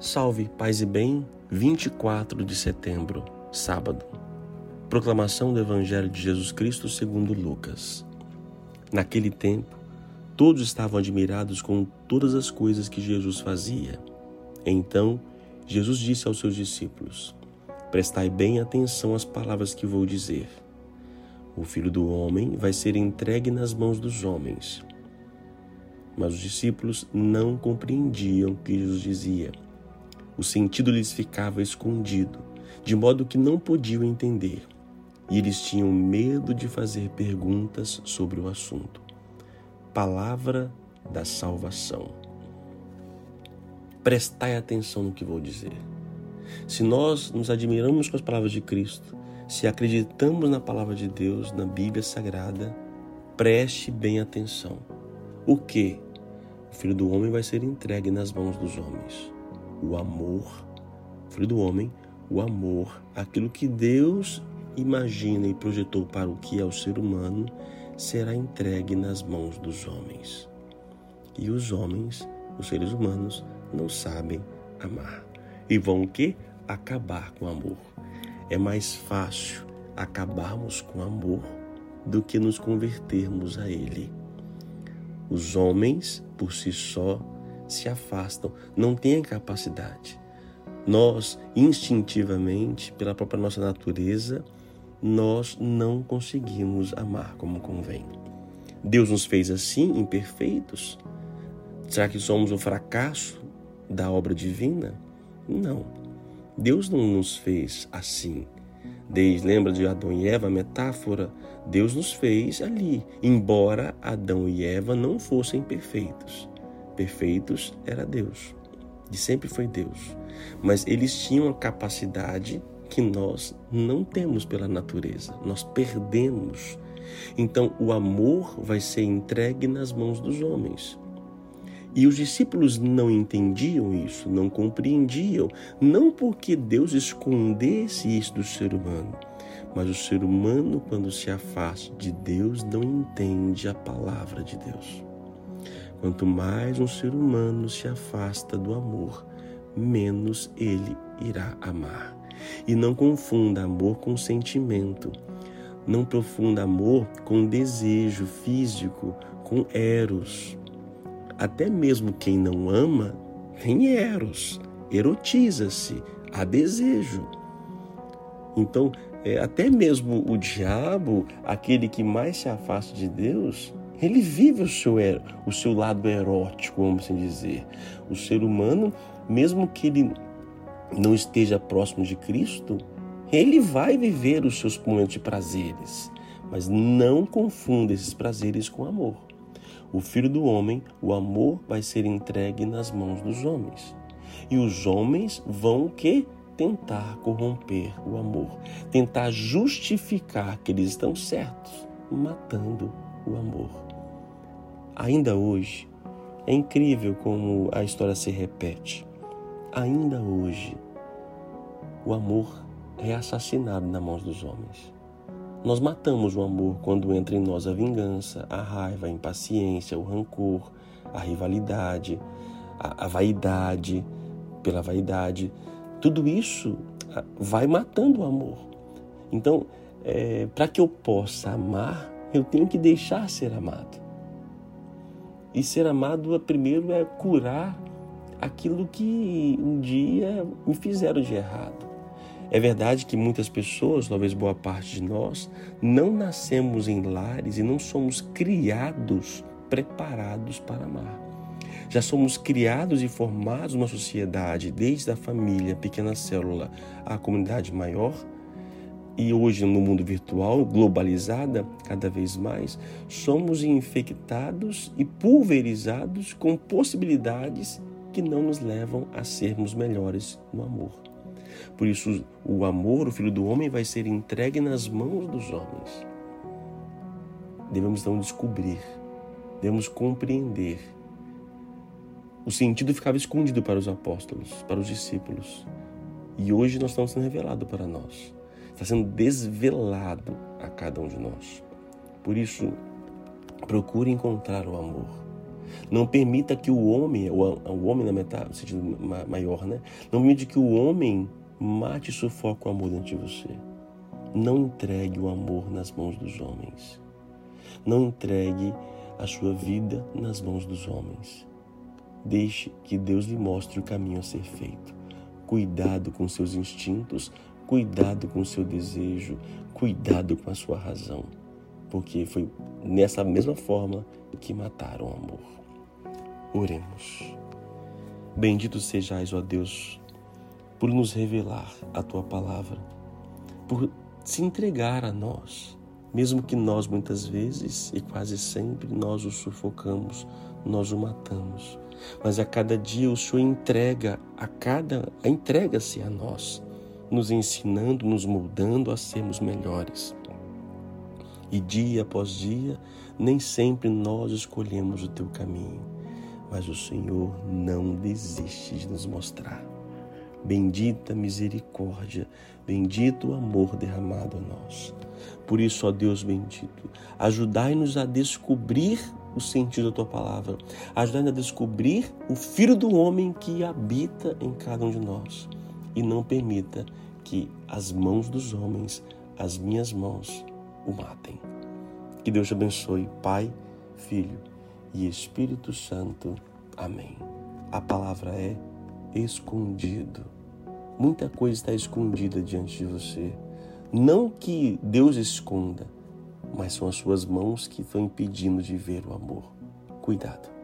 Salve, paz e bem, 24 de setembro, sábado. Proclamação do Evangelho de Jesus Cristo segundo Lucas. Naquele tempo, todos estavam admirados com todas as coisas que Jesus fazia. Então, Jesus disse aos seus discípulos: Prestai bem atenção às palavras que vou dizer. O filho do homem vai ser entregue nas mãos dos homens. Mas os discípulos não compreendiam o que Jesus dizia o sentido lhes ficava escondido, de modo que não podiam entender, e eles tinham medo de fazer perguntas sobre o assunto. Palavra da salvação. Prestai atenção no que vou dizer. Se nós nos admiramos com as palavras de Cristo, se acreditamos na palavra de Deus, na Bíblia Sagrada, preste bem atenção. O que? O Filho do Homem vai ser entregue nas mãos dos homens o amor, filho do homem, o amor, aquilo que Deus imagina e projetou para o que é o ser humano, será entregue nas mãos dos homens. E os homens, os seres humanos, não sabem amar. E vão o quê? Acabar com o amor. É mais fácil acabarmos com o amor do que nos convertermos a ele. Os homens, por si só, se afastam, não têm a capacidade. Nós, instintivamente, pela própria nossa natureza, nós não conseguimos amar como convém. Deus nos fez assim, imperfeitos? Será que somos o fracasso da obra divina? Não. Deus não nos fez assim. Desde, lembra de Adão e Eva, a metáfora? Deus nos fez ali, embora Adão e Eva não fossem perfeitos perfeitos era Deus. E sempre foi Deus. Mas eles tinham a capacidade que nós não temos pela natureza. Nós perdemos. Então o amor vai ser entregue nas mãos dos homens. E os discípulos não entendiam isso, não compreendiam, não porque Deus escondesse isso do ser humano, mas o ser humano, quando se afasta de Deus, não entende a palavra de Deus. Quanto mais um ser humano se afasta do amor, menos ele irá amar. E não confunda amor com sentimento. Não profunda amor com desejo físico, com eros. Até mesmo quem não ama tem eros, erotiza-se, há desejo. Então, é, até mesmo o diabo, aquele que mais se afasta de Deus, ele vive o seu, o seu lado erótico, vamos assim dizer. O ser humano, mesmo que ele não esteja próximo de Cristo, ele vai viver os seus momentos de prazeres, mas não confunda esses prazeres com amor. O filho do homem, o amor vai ser entregue nas mãos dos homens. E os homens vão que tentar corromper o amor, tentar justificar que eles estão certos, matando o amor ainda hoje, é incrível como a história se repete. Ainda hoje, o amor é assassinado nas mãos dos homens. Nós matamos o amor quando entra em nós a vingança, a raiva, a impaciência, o rancor, a rivalidade, a, a vaidade, pela vaidade. Tudo isso vai matando o amor. Então, é, para que eu possa amar, eu tenho que deixar ser amado. E ser amado, primeiro, é curar aquilo que um dia me fizeram de errado. É verdade que muitas pessoas, talvez boa parte de nós, não nascemos em lares e não somos criados preparados para amar. Já somos criados e formados numa sociedade, desde a família, pequena célula, à comunidade maior, e hoje no mundo virtual, globalizada cada vez mais, somos infectados e pulverizados com possibilidades que não nos levam a sermos melhores no amor. Por isso, o amor, o Filho do Homem, vai ser entregue nas mãos dos homens. Devemos então descobrir, devemos compreender. O sentido ficava escondido para os apóstolos, para os discípulos. E hoje nós estamos sendo revelado para nós está sendo desvelado a cada um de nós. Por isso, procure encontrar o amor. Não permita que o homem, o homem na metade, no sentido maior, né? Não permita que o homem mate e sufoque o amor dentro de você. Não entregue o amor nas mãos dos homens. Não entregue a sua vida nas mãos dos homens. Deixe que Deus lhe mostre o caminho a ser feito. Cuidado com seus instintos, cuidado com seu desejo, cuidado com a sua razão, porque foi nessa mesma forma que mataram o amor. Oremos. Bendito sejais, ó Deus, por nos revelar a tua palavra, por se entregar a nós, mesmo que nós muitas vezes e quase sempre nós o sufocamos, nós o matamos. Mas a cada dia o Senhor entrega a cada entrega-se a nós, nos ensinando, nos moldando a sermos melhores. E dia após dia, nem sempre nós escolhemos o teu caminho, mas o Senhor não desiste de nos mostrar. Bendita misericórdia, bendito o amor derramado a nós. Por isso, ó Deus bendito, ajudai-nos a descobrir o sentido da tua palavra, ajudai-nos a descobrir o Filho do homem que habita em cada um de nós e não permita que as mãos dos homens, as minhas mãos, o matem. Que Deus te abençoe, Pai, Filho e Espírito Santo. Amém. A palavra é escondido. Muita coisa está escondida diante de você. Não que Deus esconda, mas são as suas mãos que estão impedindo de ver o amor. Cuidado.